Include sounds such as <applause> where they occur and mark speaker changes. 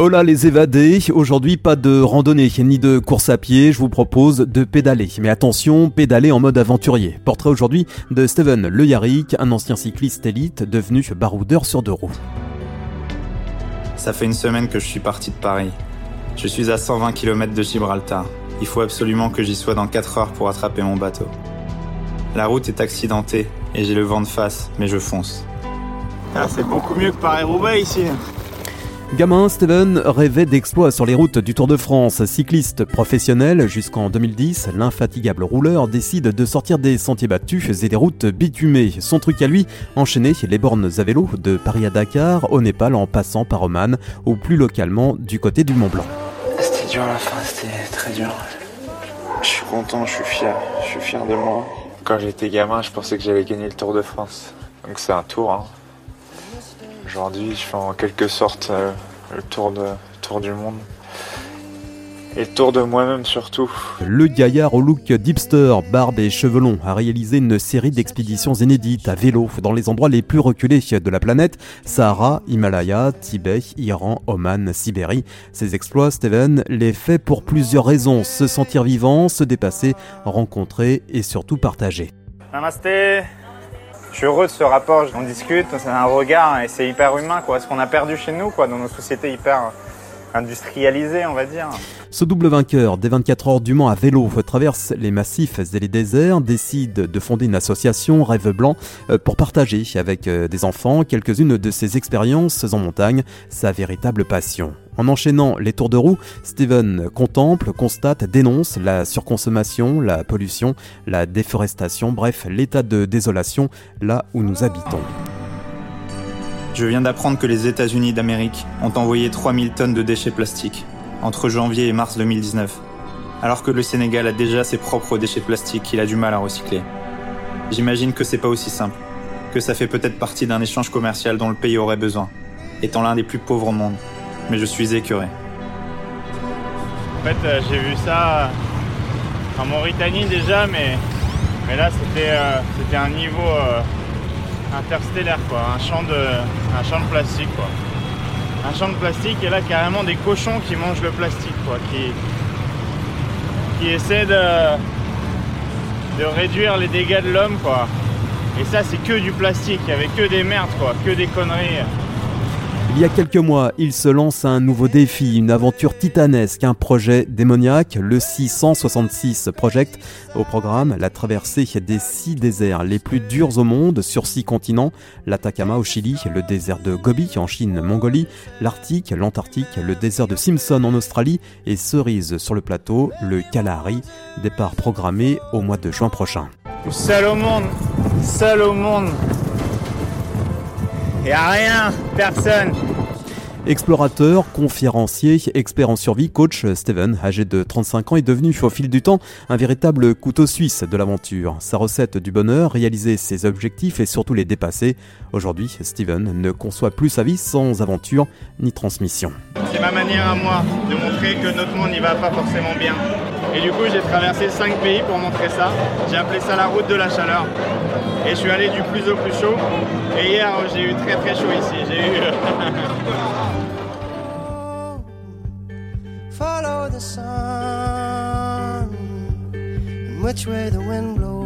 Speaker 1: Hola les évadés, aujourd'hui pas de randonnée ni de course à pied, je vous propose de pédaler. Mais attention, pédaler en mode aventurier. Portrait aujourd'hui de Steven Le Yarrick, un ancien cycliste élite devenu baroudeur sur deux roues.
Speaker 2: Ça fait une semaine que je suis parti de Paris. Je suis à 120 km de Gibraltar. Il faut absolument que j'y sois dans 4 heures pour attraper mon bateau. La route est accidentée et j'ai le vent de face, mais je fonce.
Speaker 3: Ah, c'est beaucoup mieux que Paris-Roubaix ici.
Speaker 1: Gamin, Steven rêvait d'exploits sur les routes du Tour de France. Cycliste professionnel jusqu'en 2010, l'infatigable rouleur décide de sortir des sentiers battus et des routes bitumées. Son truc à lui, enchaîner les bornes à vélo de Paris à Dakar, au Népal en passant par Oman ou plus localement du côté du Mont Blanc.
Speaker 4: C'était dur à la fin, c'était très dur. Je suis content, je suis fier, je suis fier de moi. Quand j'étais gamin, je pensais que j'allais gagner le Tour de France. Donc c'est un tour. Hein. Aujourd'hui, je fais en quelque sorte euh, le tour, de, tour du monde. Et le tour de moi-même surtout.
Speaker 1: Le gaillard au look dipster, barbe et cheveux longs a réalisé une série d'expéditions inédites à vélo dans les endroits les plus reculés de la planète Sahara, Himalaya, Tibet, Iran, Oman, Sibérie. Ces exploits, Steven les fait pour plusieurs raisons se sentir vivant, se dépasser, rencontrer et surtout partager.
Speaker 3: Namasté je suis heureux de ce rapport, on discute, c'est un regard et c'est hyper humain quoi. Ce qu'on a perdu chez nous quoi, dans nos sociétés hyper industrialisées on va dire.
Speaker 1: Ce double vainqueur des 24 heures du Mans à vélo traverse les massifs et les déserts, décide de fonder une association Rêve Blanc euh, pour partager avec euh, des enfants quelques-unes de ses expériences en montagne, sa véritable passion. En enchaînant les tours de roue, Steven contemple, constate, dénonce la surconsommation, la pollution, la déforestation, bref, l'état de désolation là où nous habitons.
Speaker 2: Je viens d'apprendre que les États-Unis d'Amérique ont envoyé 3000 tonnes de déchets plastiques entre janvier et mars 2019, alors que le Sénégal a déjà ses propres déchets plastiques qu'il a du mal à recycler. J'imagine que c'est pas aussi simple, que ça fait peut-être partie d'un échange commercial dont le pays aurait besoin, étant l'un des plus pauvres au monde mais je suis écœuré.
Speaker 3: En fait, euh, j'ai vu ça en Mauritanie déjà, mais, là, c'était euh, c'était un niveau euh, interstellaire, quoi. Un champ, de, un champ de plastique, quoi. Un champ de plastique, et là, carrément des cochons qui mangent le plastique, quoi. Qui, qui essaient de, de réduire les dégâts de l'homme, quoi. Et ça, c'est que du plastique, avait que des merdes, quoi. Que des conneries.
Speaker 1: Il y a quelques mois, il se lance un nouveau défi, une aventure titanesque, un projet démoniaque, le 666 Project. Au programme, la traversée des six déserts les plus durs au monde sur six continents, l'Atacama au Chili, le désert de Gobi en Chine, Mongolie, l'Arctique, l'Antarctique, le désert de Simpson en Australie et cerise sur le plateau, le Kalahari, départ programmé au mois de juin prochain.
Speaker 3: Seul au et à rien, personne.
Speaker 1: Explorateur, conférencier, expert en survie, coach, Steven, âgé de 35 ans, est devenu au fil du temps un véritable couteau suisse de l'aventure. Sa recette du bonheur, réaliser ses objectifs et surtout les dépasser. Aujourd'hui, Steven ne conçoit plus sa vie sans aventure ni transmission.
Speaker 3: C'est ma manière à moi de montrer que notre monde n'y va pas forcément bien. Et du coup, j'ai traversé 5 pays pour montrer ça. J'ai appelé ça la route de la chaleur. Et je suis allé du plus au plus chaud. Et hier, j'ai eu très très chaud ici. J'ai eu. <laughs> Follow the sun, which way the wind blows.